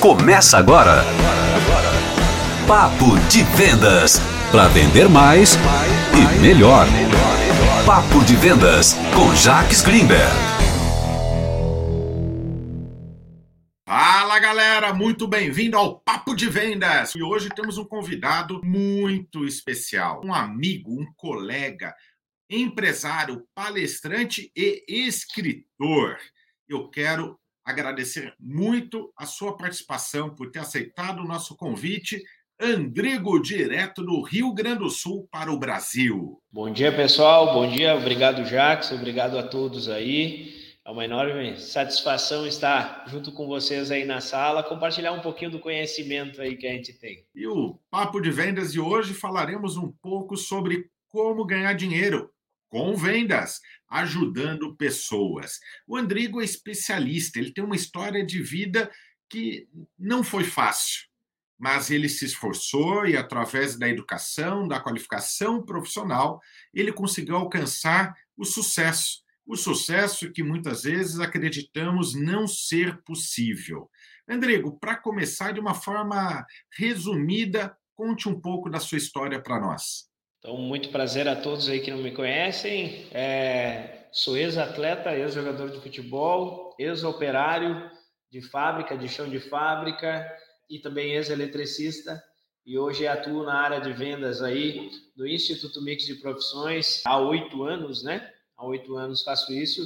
Começa agora. Papo de Vendas. Para vender mais e melhor. Papo de Vendas com Jacques Greenberg. Fala galera, muito bem-vindo ao Papo de Vendas. E hoje temos um convidado muito especial, um amigo, um colega, empresário, palestrante e escritor. Eu quero agradecer muito a sua participação, por ter aceitado o nosso convite. Andrigo, direto do Rio Grande do Sul para o Brasil. Bom dia, pessoal. Bom dia. Obrigado, Jacques. Obrigado a todos aí. É uma enorme satisfação estar junto com vocês aí na sala, compartilhar um pouquinho do conhecimento aí que a gente tem. E o Papo de Vendas de hoje falaremos um pouco sobre como ganhar dinheiro com vendas, ajudando pessoas. O Andrigo é especialista, ele tem uma história de vida que não foi fácil, mas ele se esforçou e, através da educação, da qualificação profissional, ele conseguiu alcançar o sucesso. O sucesso que muitas vezes acreditamos não ser possível. Andrigo, para começar de uma forma resumida, conte um pouco da sua história para nós. Então, muito prazer a todos aí que não me conhecem. É, sou ex-atleta, ex-jogador de futebol, ex-operário de fábrica, de chão de fábrica e também ex-eletricista. E hoje atuo na área de vendas aí do Instituto Mix de Profissões há oito anos, né? Há oito anos faço isso.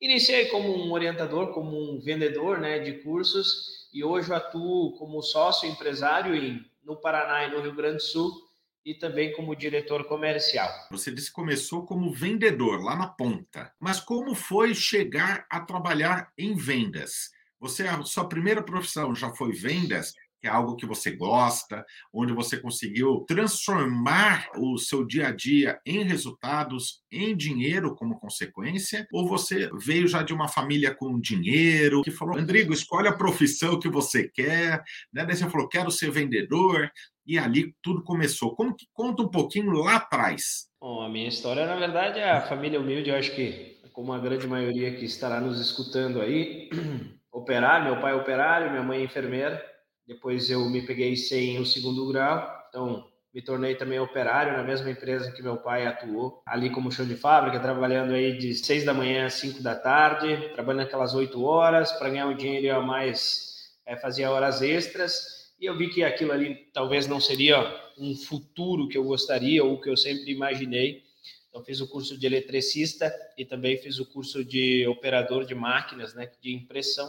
Iniciei como um orientador, como um vendedor né, de cursos e hoje atuo como sócio empresário em, no Paraná e no Rio Grande do Sul e também como diretor comercial. Você disse que começou como vendedor lá na ponta, mas como foi chegar a trabalhar em vendas? Você a sua primeira profissão já foi vendas? Que é algo que você gosta, onde você conseguiu transformar o seu dia a dia em resultados, em dinheiro como consequência, ou você veio já de uma família com dinheiro, que falou, Andrigo, escolhe a profissão que você quer, né? Daí você falou, quero ser vendedor, e ali tudo começou. Como que conta um pouquinho lá atrás? Bom, a minha história, na verdade, é a família humilde, eu acho que, como a grande maioria que estará nos escutando aí, operário, meu pai é operário, minha mãe é enfermeira, depois eu me peguei sem o segundo grau, então me tornei também operário na mesma empresa que meu pai atuou, ali como chão de fábrica, trabalhando aí de seis da manhã às cinco da tarde, trabalhando aquelas oito horas, para ganhar um dinheiro a mais, é, fazia horas extras, e eu vi que aquilo ali talvez não seria um futuro que eu gostaria ou que eu sempre imaginei. Então fiz o curso de eletricista e também fiz o curso de operador de máquinas, né, de impressão,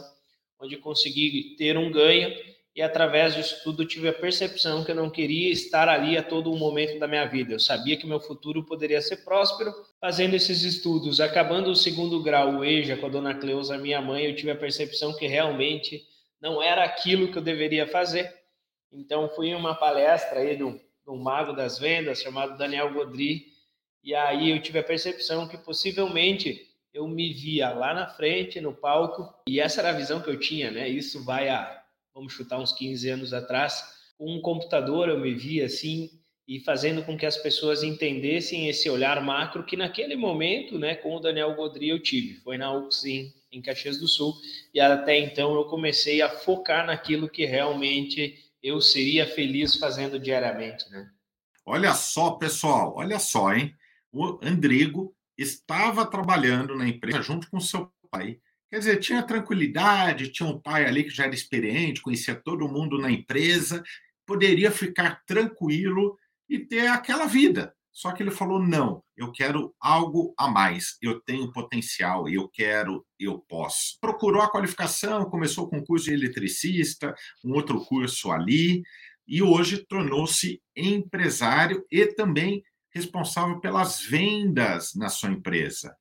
onde consegui ter um ganho e através disso tudo tive a percepção que eu não queria estar ali a todo momento da minha vida. Eu sabia que meu futuro poderia ser próspero fazendo esses estudos. Acabando o segundo grau, o EJA, com a dona Cleusa, minha mãe, eu tive a percepção que realmente não era aquilo que eu deveria fazer então, fui em uma palestra aí do mago das vendas, chamado Daniel Godry, e aí eu tive a percepção que possivelmente eu me via lá na frente, no palco, e essa era a visão que eu tinha, né? Isso vai a, vamos chutar uns 15 anos atrás, com um computador eu me via assim, e fazendo com que as pessoas entendessem esse olhar macro que naquele momento, né, com o Daniel Godry eu tive. Foi na UXIM, em Caxias do Sul, e até então eu comecei a focar naquilo que realmente eu seria feliz fazendo diariamente, né? Olha só, pessoal, olha só, hein? O Andrigo estava trabalhando na empresa junto com seu pai. Quer dizer, tinha tranquilidade, tinha um pai ali que já era experiente, conhecia todo mundo na empresa, poderia ficar tranquilo e ter aquela vida. Só que ele falou: não, eu quero algo a mais, eu tenho potencial, eu quero, eu posso. Procurou a qualificação, começou com curso de eletricista, um outro curso ali, e hoje tornou-se empresário e também responsável pelas vendas na sua empresa.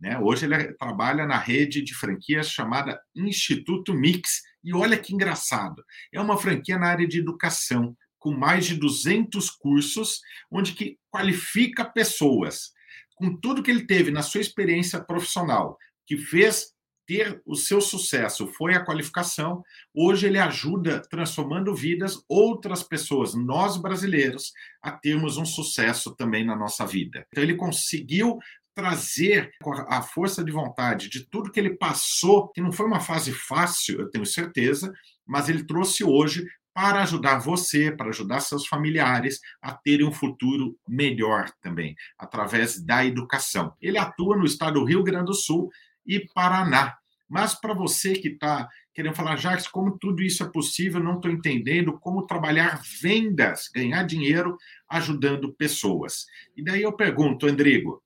Né? Hoje ele trabalha na rede de franquias chamada Instituto Mix. E olha que engraçado, é uma franquia na área de educação com mais de 200 cursos, onde que qualifica pessoas. Com tudo que ele teve na sua experiência profissional, que fez ter o seu sucesso foi a qualificação. Hoje ele ajuda transformando vidas outras pessoas, nós brasileiros, a termos um sucesso também na nossa vida. Então ele conseguiu trazer a força de vontade de tudo que ele passou, que não foi uma fase fácil, eu tenho certeza, mas ele trouxe hoje para ajudar você, para ajudar seus familiares a terem um futuro melhor também, através da educação. Ele atua no estado do Rio Grande do Sul e Paraná. Mas para você que está querendo falar, Jacques, como tudo isso é possível, não estou entendendo como trabalhar vendas, ganhar dinheiro ajudando pessoas. E daí eu pergunto, Andrigo,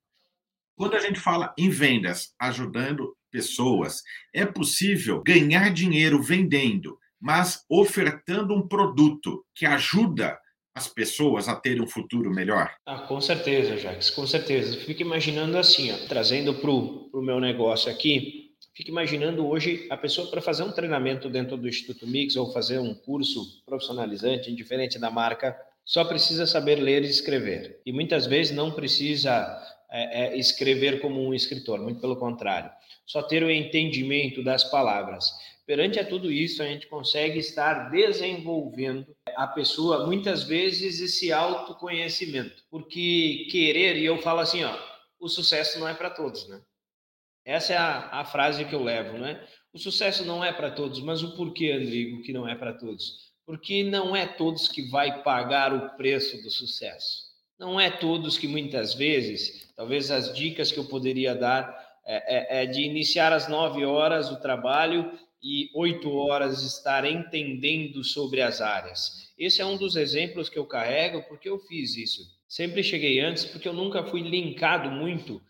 quando a gente fala em vendas, ajudando pessoas, é possível ganhar dinheiro vendendo, mas ofertando um produto que ajuda as pessoas a terem um futuro melhor? Ah, com certeza, Jacques, com certeza. Fico imaginando assim, ó, trazendo para o meu negócio aqui, fico imaginando hoje a pessoa para fazer um treinamento dentro do Instituto Mix ou fazer um curso profissionalizante, indiferente da marca, só precisa saber ler e escrever. E muitas vezes não precisa é, é, escrever como um escritor, muito pelo contrário. Só ter o entendimento das palavras. Perante a tudo isso, a gente consegue estar desenvolvendo a pessoa, muitas vezes, esse autoconhecimento. Porque querer, e eu falo assim, ó, o sucesso não é para todos, né? Essa é a, a frase que eu levo, né? O sucesso não é para todos, mas o porquê, Andrigo, que não é para todos? Porque não é todos que vai pagar o preço do sucesso. Não é todos que muitas vezes, talvez as dicas que eu poderia dar é, é, é de iniciar às nove horas o trabalho e oito horas estar entendendo sobre as áreas. Esse é um dos exemplos que eu carrego porque eu fiz isso. Sempre cheguei antes porque eu nunca fui linkado muito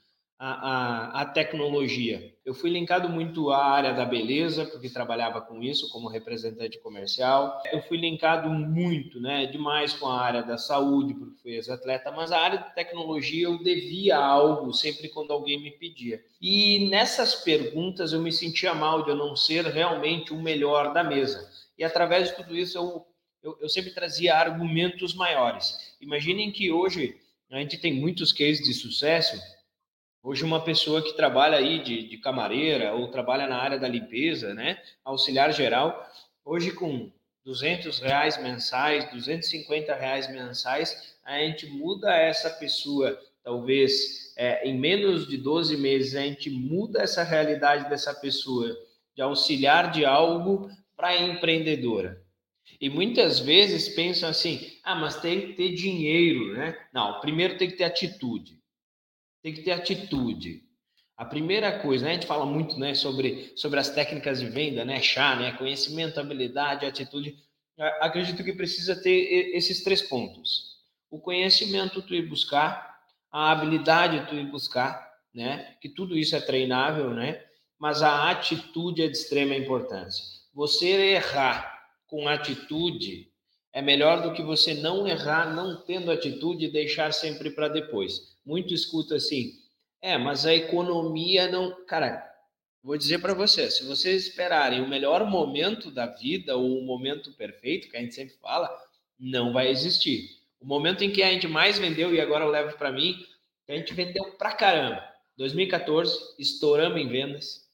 a, a, a, tecnologia. Eu fui linkado muito à área da beleza, porque trabalhava com isso como representante comercial. Eu fui linkado muito, né, demais com a área da saúde, porque fui ex-atleta, mas a área de tecnologia eu devia algo sempre quando alguém me pedia. E nessas perguntas eu me sentia mal de eu não ser realmente o melhor da mesa. E através de tudo isso eu, eu, eu sempre trazia argumentos maiores. Imaginem que hoje a gente tem muitos cases de sucesso Hoje, uma pessoa que trabalha aí de, de camareira ou trabalha na área da limpeza, né, auxiliar geral, hoje com 200 reais mensais, 250 reais mensais, a gente muda essa pessoa, talvez é, em menos de 12 meses, a gente muda essa realidade dessa pessoa de auxiliar de algo para empreendedora. E muitas vezes pensam assim: ah, mas tem que ter dinheiro, né? Não, primeiro tem que ter atitude tem que ter atitude. A primeira coisa, né, a gente fala muito né, sobre, sobre as técnicas de venda, né, chá, né, conhecimento, habilidade, atitude. Acredito que precisa ter esses três pontos. O conhecimento tu ir buscar, a habilidade tu ir buscar, né, que tudo isso é treinável, né, mas a atitude é de extrema importância. Você errar com atitude é melhor do que você não errar não tendo atitude e deixar sempre para depois muito escuto assim: é, mas a economia não. Cara, vou dizer para você: se vocês esperarem o melhor momento da vida ou o momento perfeito, que a gente sempre fala, não vai existir. O momento em que a gente mais vendeu, e agora eu levo para mim, a gente vendeu pra caramba. 2014, estouramos em vendas.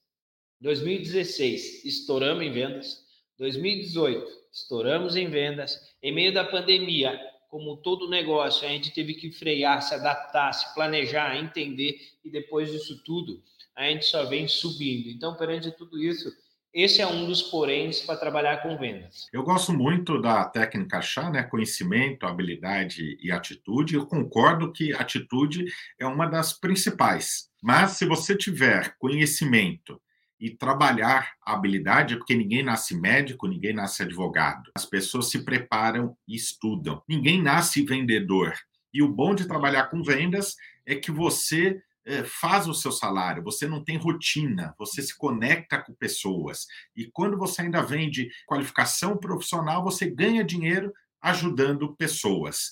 2016, estouramos em vendas. 2018, estouramos em vendas. Em meio da pandemia, como todo negócio, a gente teve que frear, se adaptar, se planejar, entender, e depois disso tudo, a gente só vem subindo. Então, perante tudo isso, esse é um dos poréns para trabalhar com vendas. Eu gosto muito da técnica chá, né? Conhecimento, habilidade e atitude. Eu concordo que atitude é uma das principais. Mas se você tiver conhecimento, e trabalhar a habilidade, porque ninguém nasce médico, ninguém nasce advogado. As pessoas se preparam e estudam. Ninguém nasce vendedor. E o bom de trabalhar com vendas é que você é, faz o seu salário, você não tem rotina, você se conecta com pessoas. E quando você ainda vende qualificação profissional, você ganha dinheiro ajudando pessoas.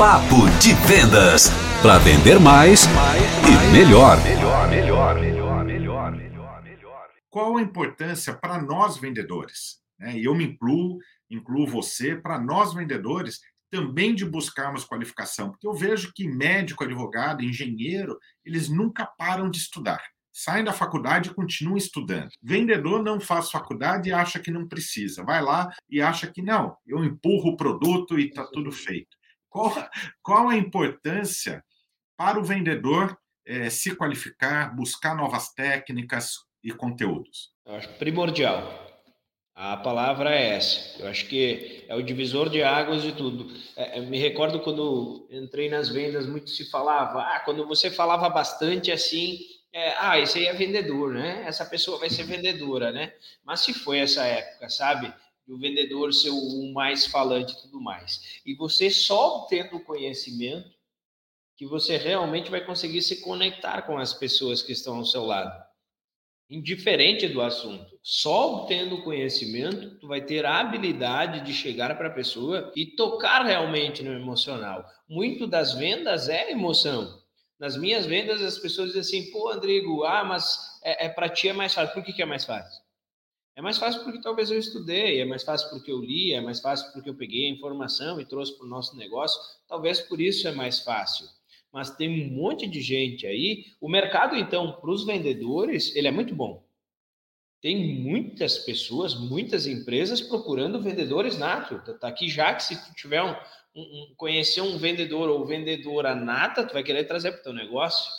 Papo de Vendas. Para vender mais e melhor. Qual a importância para nós vendedores? Né? E eu me incluo, incluo você, para nós vendedores, também de buscarmos qualificação, porque eu vejo que médico, advogado, engenheiro, eles nunca param de estudar. Saem da faculdade e continuam estudando. Vendedor não faz faculdade e acha que não precisa. Vai lá e acha que não, eu empurro o produto e está tudo feito. Qual, qual a importância para o vendedor é, se qualificar, buscar novas técnicas e conteúdos? Eu acho primordial. A palavra é essa. Eu acho que é o divisor de águas de tudo. É, me recordo quando entrei nas vendas, muito se falava, ah, quando você falava bastante assim, é, ah, esse aí é vendedor, né? Essa pessoa vai ser vendedora, né? Mas se foi essa época, sabe? O vendedor ser o mais falante e tudo mais. E você só tendo conhecimento que você realmente vai conseguir se conectar com as pessoas que estão ao seu lado. Indiferente do assunto, só obtendo conhecimento, tu vai ter a habilidade de chegar para a pessoa e tocar realmente no emocional. Muito das vendas é emoção. Nas minhas vendas, as pessoas dizem assim: pô, Andrigo, ah, mas é, é para ti é mais fácil. Por que, que é mais fácil? É mais fácil porque talvez eu estudei, é mais fácil porque eu li, é mais fácil porque eu peguei a informação e trouxe para o nosso negócio. Talvez por isso é mais fácil mas tem um monte de gente aí. O mercado, então, para os vendedores, ele é muito bom. Tem muitas pessoas, muitas empresas procurando vendedores nato. Tá, tá aqui já que se tu tiver um, um, conhecer um vendedor ou vendedora nata, tu vai querer trazer para o teu negócio.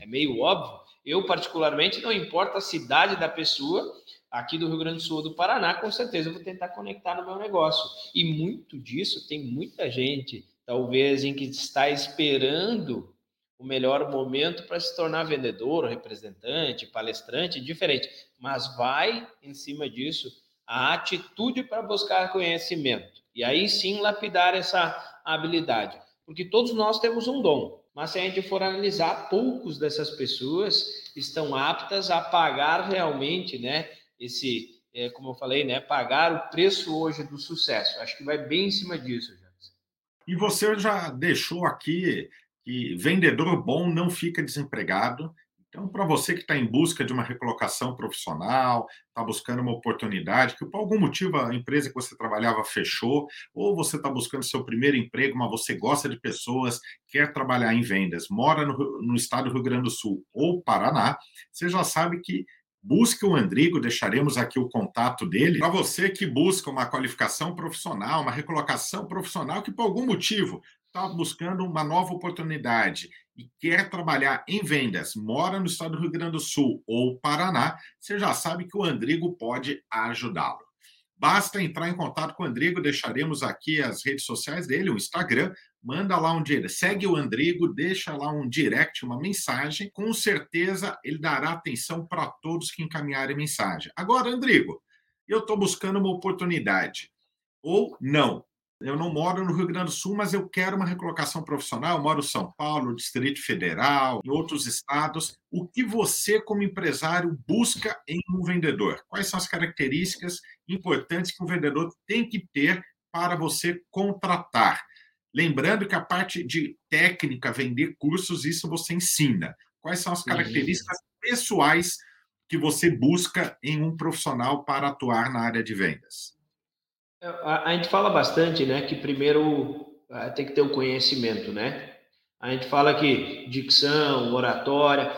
É meio óbvio. Eu, particularmente, não importa a cidade da pessoa, aqui do Rio Grande do Sul do Paraná, com certeza eu vou tentar conectar no meu negócio. E muito disso tem muita gente talvez em que está esperando o melhor momento para se tornar vendedor, representante, palestrante, diferente, mas vai em cima disso a atitude para buscar conhecimento. E aí sim lapidar essa habilidade, porque todos nós temos um dom, mas se a gente for analisar, poucos dessas pessoas estão aptas a pagar realmente, né, esse, é, como eu falei, né, pagar o preço hoje do sucesso. Acho que vai bem em cima disso. E você já deixou aqui que vendedor bom não fica desempregado. Então, para você que está em busca de uma recolocação profissional, está buscando uma oportunidade, que por algum motivo a empresa que você trabalhava fechou, ou você está buscando seu primeiro emprego, mas você gosta de pessoas, quer trabalhar em vendas, mora no, no estado do Rio Grande do Sul ou Paraná, você já sabe que Busque o Andrigo, deixaremos aqui o contato dele. Para você que busca uma qualificação profissional, uma recolocação profissional, que por algum motivo está buscando uma nova oportunidade e quer trabalhar em vendas, mora no estado do Rio Grande do Sul ou Paraná, você já sabe que o Andrigo pode ajudá-lo. Basta entrar em contato com o Andrigo, deixaremos aqui as redes sociais dele, o Instagram, manda lá um direct, segue o Andrigo, deixa lá um direct, uma mensagem, com certeza ele dará atenção para todos que encaminharem mensagem. Agora, Andrigo, eu estou buscando uma oportunidade, ou não, eu não moro no Rio Grande do Sul, mas eu quero uma recolocação profissional. Eu moro em São Paulo, Distrito Federal, em outros estados. O que você, como empresário, busca em um vendedor? Quais são as características importantes que o vendedor tem que ter para você contratar? Lembrando que a parte de técnica, vender cursos, isso você ensina. Quais são as características pessoais que você busca em um profissional para atuar na área de vendas? É, a, gente fala bastante, né, que primeiro uh, tem que ter o conhecimento, né? A gente fala que dicção, oratória,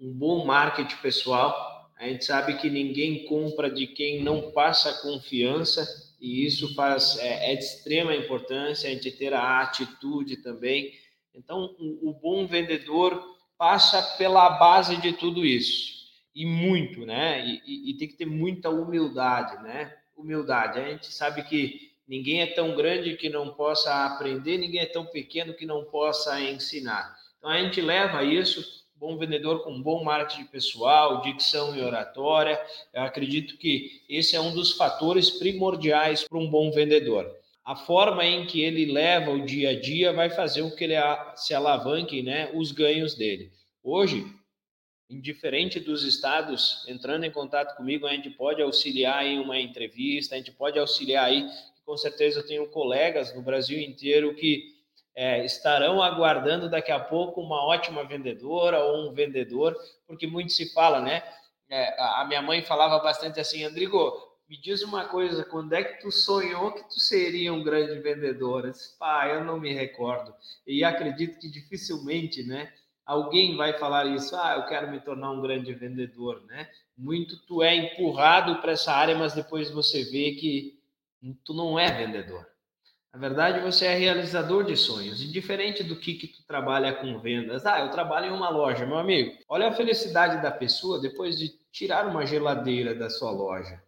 um bom marketing pessoal. A gente sabe que ninguém compra de quem não passa confiança e isso faz é, é de extrema importância a gente ter a atitude também. Então, o, o bom vendedor passa pela base de tudo isso e muito, né? E, e, e tem que ter muita humildade, né? humildade. A gente sabe que ninguém é tão grande que não possa aprender, ninguém é tão pequeno que não possa ensinar. Então a gente leva isso, bom vendedor com bom marketing pessoal, dicção e oratória. Eu acredito que esse é um dos fatores primordiais para um bom vendedor. A forma em que ele leva o dia a dia vai fazer com que ele se alavanque, né, os ganhos dele. Hoje, indiferente dos estados, entrando em contato comigo, a gente pode auxiliar em uma entrevista, a gente pode auxiliar aí, com certeza eu tenho colegas no Brasil inteiro que é, estarão aguardando daqui a pouco uma ótima vendedora ou um vendedor, porque muito se fala, né? É, a minha mãe falava bastante assim, Andrigo, me diz uma coisa, quando é que tu sonhou que tu seria um grande vendedor? Eu disse, eu não me recordo. E acredito que dificilmente, né? alguém vai falar isso, ah, eu quero me tornar um grande vendedor, né? Muito tu é empurrado para essa área, mas depois você vê que tu não é vendedor. Na verdade, você é realizador de sonhos, indiferente do que, que tu trabalha com vendas. Ah, eu trabalho em uma loja, meu amigo. Olha a felicidade da pessoa depois de tirar uma geladeira da sua loja.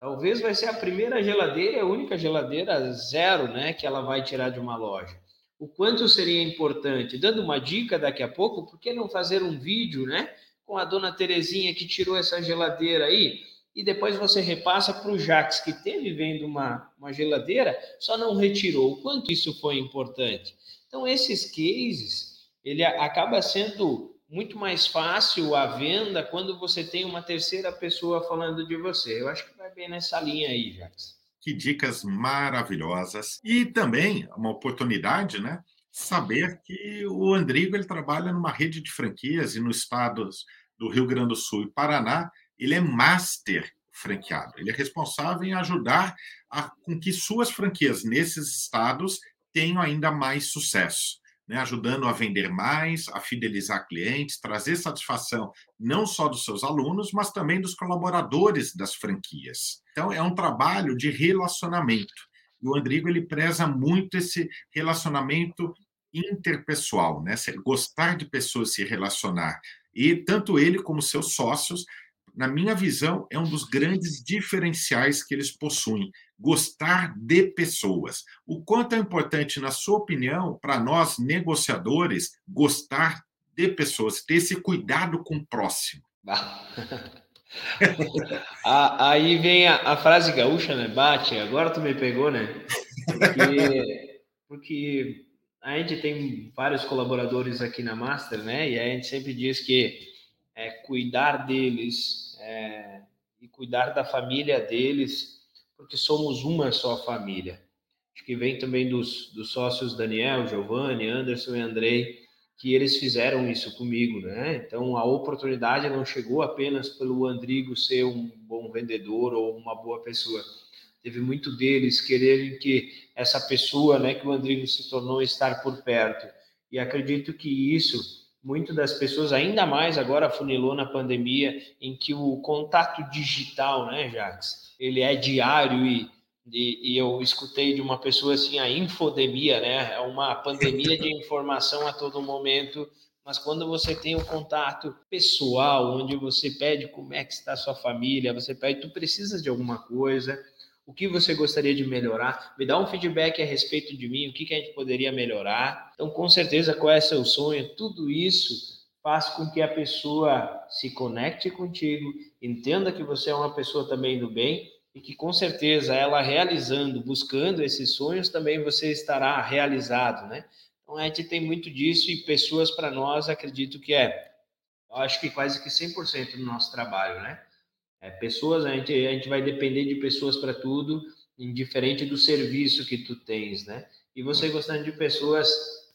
Talvez vai ser a primeira geladeira, a única geladeira zero, né, que ela vai tirar de uma loja. O quanto seria importante, dando uma dica daqui a pouco, por que não fazer um vídeo, né, com a dona Terezinha que tirou essa geladeira aí? E depois você repassa para o Jax, que teve vendo uma, uma geladeira, só não retirou. O quanto isso foi importante? Então, esses cases, ele acaba sendo muito mais fácil a venda quando você tem uma terceira pessoa falando de você. Eu acho que vai bem nessa linha aí, Jax. Que dicas maravilhosas. E também uma oportunidade, né? Saber que o Andrigo ele trabalha numa rede de franquias e nos estados do Rio Grande do Sul e Paraná, ele é master franqueado. Ele é responsável em ajudar a, com que suas franquias nesses estados tenham ainda mais sucesso. Né, ajudando a vender mais, a fidelizar clientes, trazer satisfação não só dos seus alunos, mas também dos colaboradores das franquias. Então, é um trabalho de relacionamento. E o Andrigo ele preza muito esse relacionamento interpessoal, né? Gostar de pessoas se relacionar. E tanto ele como seus sócios na minha visão, é um dos grandes diferenciais que eles possuem. Gostar de pessoas. O quanto é importante, na sua opinião, para nós negociadores, gostar de pessoas, ter esse cuidado com o próximo. Aí vem a, a, frase gaúcha, né? Bate, agora tu me pegou, né? Porque, porque a gente tem vários colaboradores aqui na Master, né? E a gente sempre diz que é, cuidar deles é, e cuidar da família deles, porque somos uma só família. Acho que vem também dos, dos sócios Daniel, Giovanni, Anderson e Andrei, que eles fizeram isso comigo, né? Então a oportunidade não chegou apenas pelo Andrigo ser um bom vendedor ou uma boa pessoa. Teve muito deles quererem que essa pessoa, né, que o Andrigo se tornou, estar por perto. E acredito que isso muito das pessoas, ainda mais agora funilou na pandemia, em que o contato digital, né, Jax, ele é diário e, e, e, eu escutei de uma pessoa assim, a infodemia, né, é uma pandemia de informação a todo momento, mas quando você tem o contato pessoal, onde você pede como é que está a sua família, você pede, tu precisas de alguma coisa, o que você gostaria de melhorar, me dá um feedback a respeito de mim, o que, que a gente poderia melhorar. Então, com certeza, qual é seu sonho? Tudo isso faz com que a pessoa se conecte contigo, entenda que você é uma pessoa também do bem e que com certeza ela realizando, buscando esses sonhos, também você estará realizado, né? Então a gente tem muito disso e pessoas para nós acredito que é, eu acho que quase que 100% do nosso trabalho, né? É, pessoas, a gente, a gente vai depender de pessoas para tudo, indiferente do serviço que tu tens, né? E você gostando de pessoas,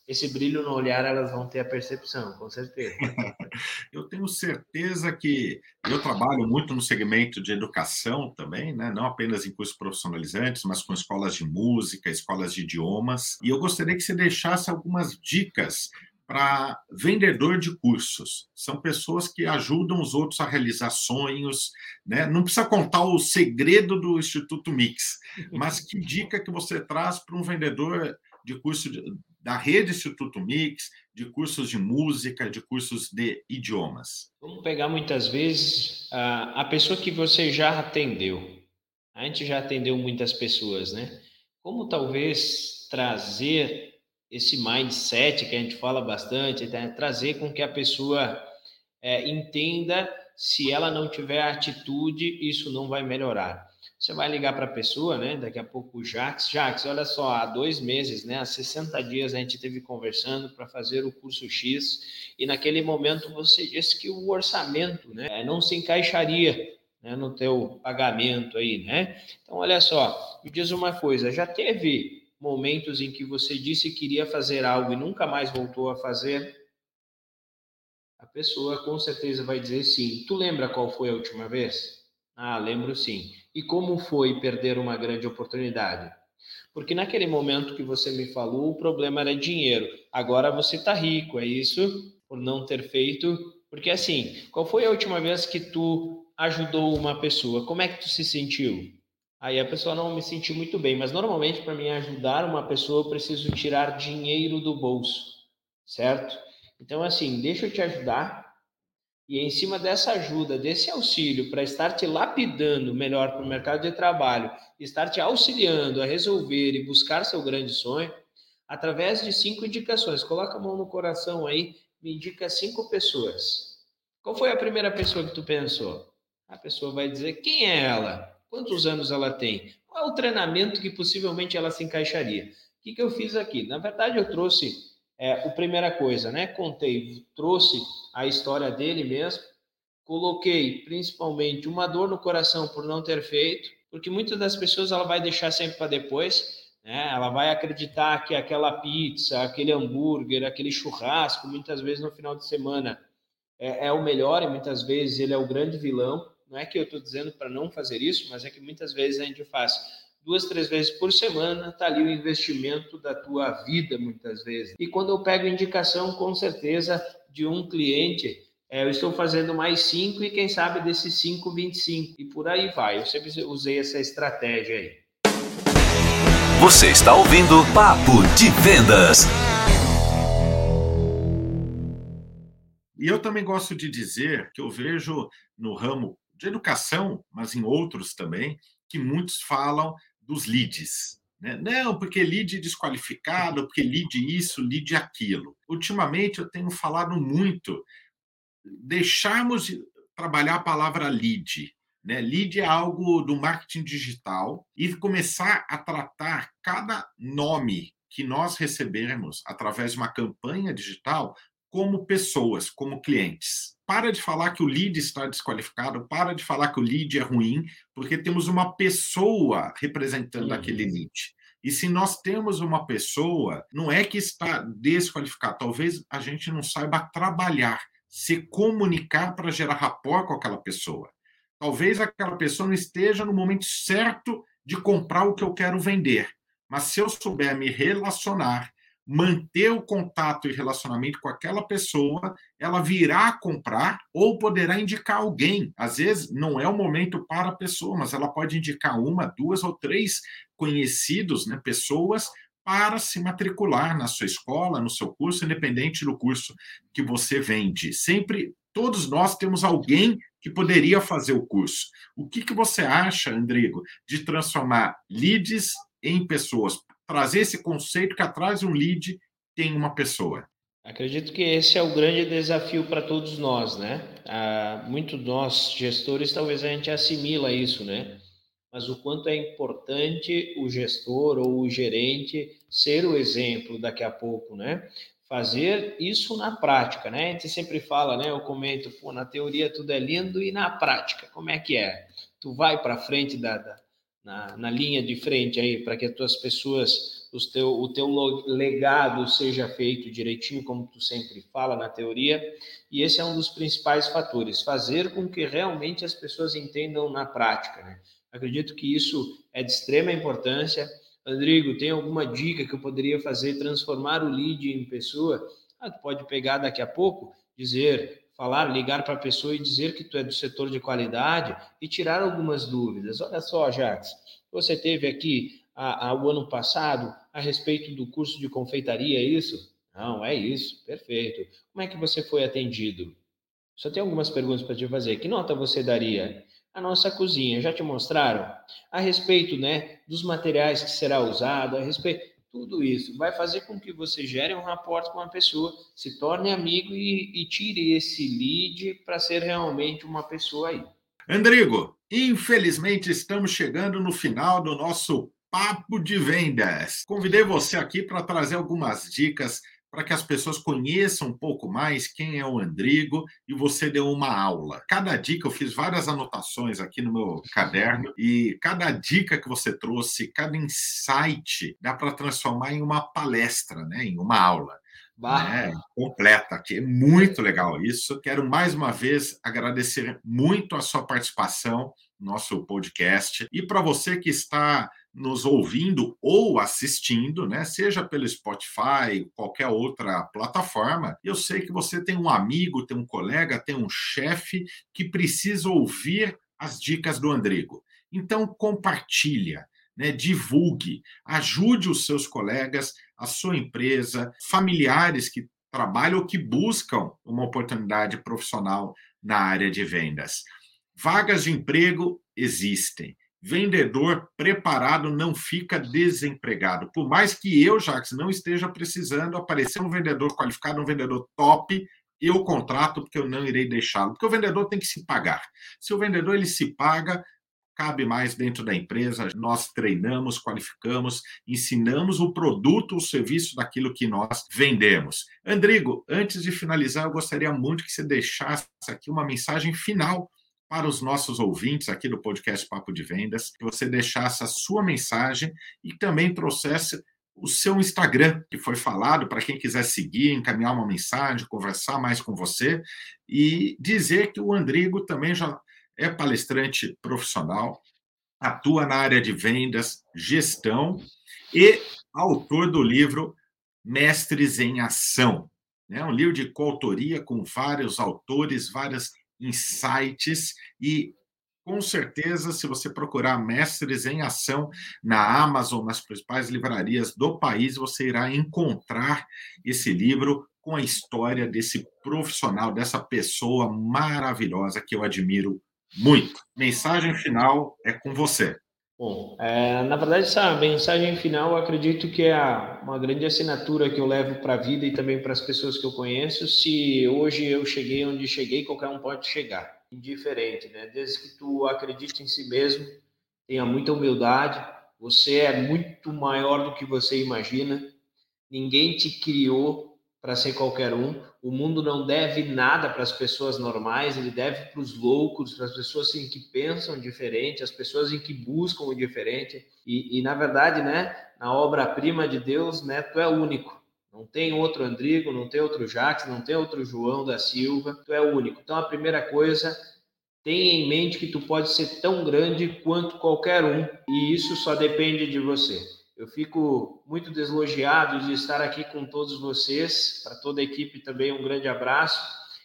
esse brilho no olhar, elas vão ter a percepção, com certeza. eu tenho certeza que eu trabalho muito no segmento de educação também, né? não apenas em cursos profissionalizantes, mas com escolas de música, escolas de idiomas. E eu gostaria que você deixasse algumas dicas para vendedor de cursos. São pessoas que ajudam os outros a realizar sonhos, né? Não precisa contar o segredo do Instituto Mix, mas que dica que você traz para um vendedor de curso de, da rede Instituto Mix, de cursos de música, de cursos de idiomas? Vamos pegar muitas vezes a, a pessoa que você já atendeu. A gente já atendeu muitas pessoas, né? Como talvez trazer esse mindset que a gente fala bastante, né? trazer com que a pessoa é, entenda se ela não tiver atitude, isso não vai melhorar. Você vai ligar para a pessoa, né? Daqui a pouco o Jax, Jax, olha só, há dois meses, né? Há 60 dias a gente teve conversando para fazer o curso X e naquele momento você disse que o orçamento, né? Não se encaixaria né, no teu pagamento aí, né? Então, olha só, me diz uma coisa, já teve momentos em que você disse que iria fazer algo e nunca mais voltou a fazer? A pessoa com certeza vai dizer sim. Tu lembra qual foi a última vez? Ah, lembro sim. E como foi perder uma grande oportunidade? Porque naquele momento que você me falou, o problema era dinheiro. Agora você está rico, é isso? Por não ter feito. Porque assim, qual foi a última vez que tu ajudou uma pessoa? Como é que tu se sentiu? Aí a pessoa não me sentiu muito bem. Mas normalmente, para mim ajudar uma pessoa, eu preciso tirar dinheiro do bolso, certo? Então, assim, deixa eu te ajudar. E em cima dessa ajuda, desse auxílio, para estar te lapidando melhor para o mercado de trabalho, estar te auxiliando a resolver e buscar seu grande sonho, através de cinco indicações. Coloca a mão no coração aí, me indica cinco pessoas. Qual foi a primeira pessoa que tu pensou? A pessoa vai dizer quem é ela, quantos anos ela tem, qual é o treinamento que possivelmente ela se encaixaria. O que, que eu fiz aqui? Na verdade, eu trouxe é, a primeira coisa, né? Contei, trouxe a história dele mesmo, coloquei principalmente uma dor no coração por não ter feito, porque muitas das pessoas ela vai deixar sempre para depois, né? Ela vai acreditar que aquela pizza, aquele hambúrguer, aquele churrasco, muitas vezes no final de semana é, é o melhor e muitas vezes ele é o grande vilão. Não é que eu estou dizendo para não fazer isso, mas é que muitas vezes a gente faz duas, três vezes por semana, está ali o investimento da tua vida, muitas vezes. E quando eu pego indicação, com certeza, de um cliente, é, eu estou fazendo mais cinco e quem sabe desses cinco, 25. E por aí vai. Eu sempre usei essa estratégia aí. Você está ouvindo Papo de Vendas. E eu também gosto de dizer que eu vejo no ramo de educação, mas em outros também, que muitos falam dos leads. Né? Não, porque lead desqualificado, porque lead isso, lead aquilo. Ultimamente eu tenho falado muito, deixarmos de trabalhar a palavra lead né? Lead é algo do marketing digital e começar a tratar cada nome que nós recebermos através de uma campanha digital como pessoas, como clientes. Para de falar que o lead está desqualificado, para de falar que o lead é ruim, porque temos uma pessoa representando uhum. aquele lead. E se nós temos uma pessoa, não é que está desqualificado, talvez a gente não saiba trabalhar, se comunicar para gerar rapport com aquela pessoa. Talvez aquela pessoa não esteja no momento certo de comprar o que eu quero vender. Mas se eu souber me relacionar, manter o contato e relacionamento com aquela pessoa, ela virá comprar ou poderá indicar alguém. Às vezes não é o momento para a pessoa, mas ela pode indicar uma, duas ou três conhecidos, né, pessoas para se matricular na sua escola, no seu curso, independente do curso que você vende. Sempre todos nós temos alguém que poderia fazer o curso. O que, que você acha, Andrigo, de transformar leads em pessoas? Trazer esse conceito que atrás um lead tem uma pessoa. Acredito que esse é o grande desafio para todos nós, né? Ah, muito nós, gestores, talvez a gente assimila isso, né? Mas o quanto é importante o gestor ou o gerente ser o exemplo daqui a pouco, né? fazer isso na prática, né? A gente sempre fala, né? Eu comento, pô, na teoria tudo é lindo e na prática, como é que é? Tu vai para frente da, da na, na, linha de frente aí para que as tuas pessoas, os teu, o teu legado seja feito direitinho, como tu sempre fala na teoria. E esse é um dos principais fatores, fazer com que realmente as pessoas entendam na prática, né? Acredito que isso é de extrema importância Rodrigo, tem alguma dica que eu poderia fazer transformar o lead em pessoa? Ah, tu pode pegar daqui a pouco, dizer, falar, ligar para a pessoa e dizer que tu é do setor de qualidade e tirar algumas dúvidas. Olha só, Jacques, você teve aqui a, a, o ano passado a respeito do curso de confeitaria, é isso? Não, é isso, perfeito. Como é que você foi atendido? Só tem algumas perguntas para te fazer. Que nota você daria? a nossa cozinha. Já te mostraram? A respeito né, dos materiais que será usado, a respeito tudo isso vai fazer com que você gere um rapport com a pessoa, se torne amigo e, e tire esse lead para ser realmente uma pessoa aí. Andrigo, infelizmente estamos chegando no final do nosso Papo de Vendas. Convidei você aqui para trazer algumas dicas para que as pessoas conheçam um pouco mais quem é o Andrigo e você deu uma aula. Cada dica, eu fiz várias anotações aqui no meu caderno e cada dica que você trouxe, cada insight, dá para transformar em uma palestra, né, em uma aula. Né, completa aqui. É muito legal isso. Quero mais uma vez agradecer muito a sua participação no nosso podcast. E para você que está nos ouvindo ou assistindo, né? Seja pelo Spotify, qualquer outra plataforma. Eu sei que você tem um amigo, tem um colega, tem um chefe que precisa ouvir as dicas do Andrigo. Então, compartilha, né? divulgue, ajude os seus colegas, a sua empresa, familiares que trabalham ou que buscam uma oportunidade profissional na área de vendas. Vagas de emprego existem. Vendedor preparado não fica desempregado. Por mais que eu, Jacques, não esteja precisando aparecer um vendedor qualificado, um vendedor top, eu contrato porque eu não irei deixá-lo. Porque o vendedor tem que se pagar. Se o vendedor ele se paga, cabe mais dentro da empresa. Nós treinamos, qualificamos, ensinamos o produto, o serviço daquilo que nós vendemos. Andrigo, antes de finalizar, eu gostaria muito que você deixasse aqui uma mensagem final para os nossos ouvintes aqui do podcast Papo de Vendas, que você deixasse a sua mensagem e também trouxesse o seu Instagram, que foi falado para quem quiser seguir, encaminhar uma mensagem, conversar mais com você e dizer que o Andrigo também já é palestrante profissional, atua na área de vendas, gestão e autor do livro Mestres em Ação. É um livro de coautoria com vários autores, vários insights e com certeza, se você procurar Mestres em Ação na Amazon, nas principais livrarias do país, você irá encontrar esse livro com a história desse profissional, dessa pessoa maravilhosa que eu admiro muito. Mensagem final é com você. Bom, é, na verdade, essa mensagem final acredito que é uma grande assinatura que eu levo para a vida e também para as pessoas que eu conheço. Se hoje eu cheguei onde cheguei, qualquer um pode chegar, indiferente, né? Desde que tu acredite em si mesmo, tenha muita humildade, você é muito maior do que você imagina, ninguém te criou para ser qualquer um. O mundo não deve nada para as pessoas normais, ele deve para os loucos, para as pessoas em que pensam diferente, as pessoas em que buscam o diferente. E, e na verdade, né, na obra-prima de Deus, né, tu é único. Não tem outro Andrigo, não tem outro Jacques, não tem outro João da Silva, tu é único. Então a primeira coisa, tenha em mente que tu pode ser tão grande quanto qualquer um, e isso só depende de você. Eu fico muito deslogiado de estar aqui com todos vocês, para toda a equipe também um grande abraço.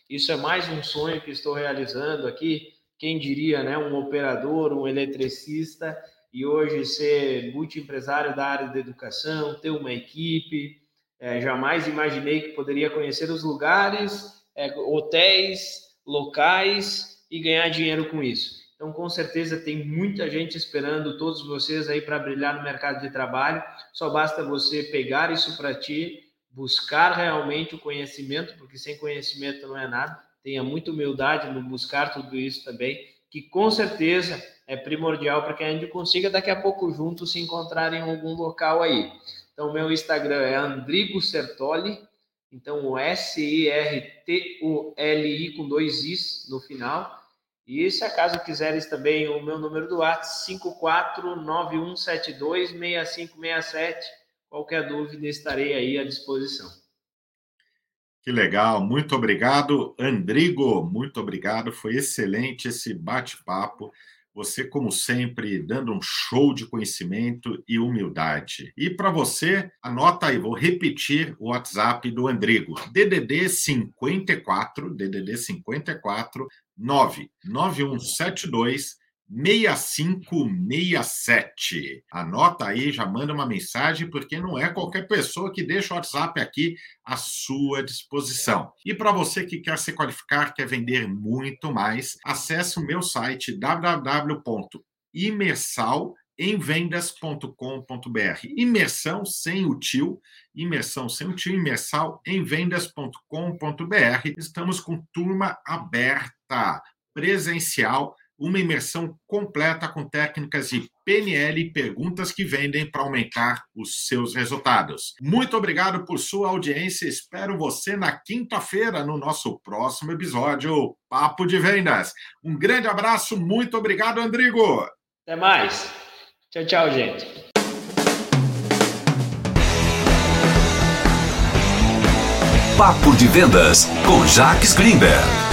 Isso é mais um sonho que estou realizando aqui. Quem diria, né? Um operador, um eletricista e hoje ser multiempresário da área da educação, ter uma equipe. É, jamais imaginei que poderia conhecer os lugares, é, hotéis, locais e ganhar dinheiro com isso. Então, com certeza, tem muita gente esperando todos vocês aí para brilhar no mercado de trabalho. Só basta você pegar isso para ti, buscar realmente o conhecimento, porque sem conhecimento não é nada. Tenha muita humildade no buscar tudo isso também, que com certeza é primordial para que a gente consiga daqui a pouco juntos se encontrar em algum local aí. Então, meu Instagram é Andrigo Sertoli, então o S-I-R-T-O-L-I com dois Is no final. E se acaso quiseres também o meu número do WhatsApp, 5491726567. Qualquer dúvida, estarei aí à disposição. Que legal, muito obrigado, Andrigo, muito obrigado, foi excelente esse bate-papo. Você, como sempre, dando um show de conhecimento e humildade. E para você, anota aí, vou repetir o WhatsApp do Andrigo. DDD 54, DDD 54 99172 6567. Anota aí, já manda uma mensagem, porque não é qualquer pessoa que deixa o WhatsApp aqui à sua disposição. E para você que quer se qualificar, quer vender muito mais, acesse o meu site www.imersal Imersão sem o tio, imersão sem o tio, imersal em vendas.com.br. Estamos com turma aberta, presencial, uma imersão completa com técnicas de PNL e perguntas que vendem para aumentar os seus resultados. Muito obrigado por sua audiência. Espero você na quinta-feira no nosso próximo episódio Papo de Vendas. Um grande abraço, muito obrigado, Andrigo. Até mais. Tchau, tchau, gente. Papo de Vendas com Jacques Greenberg.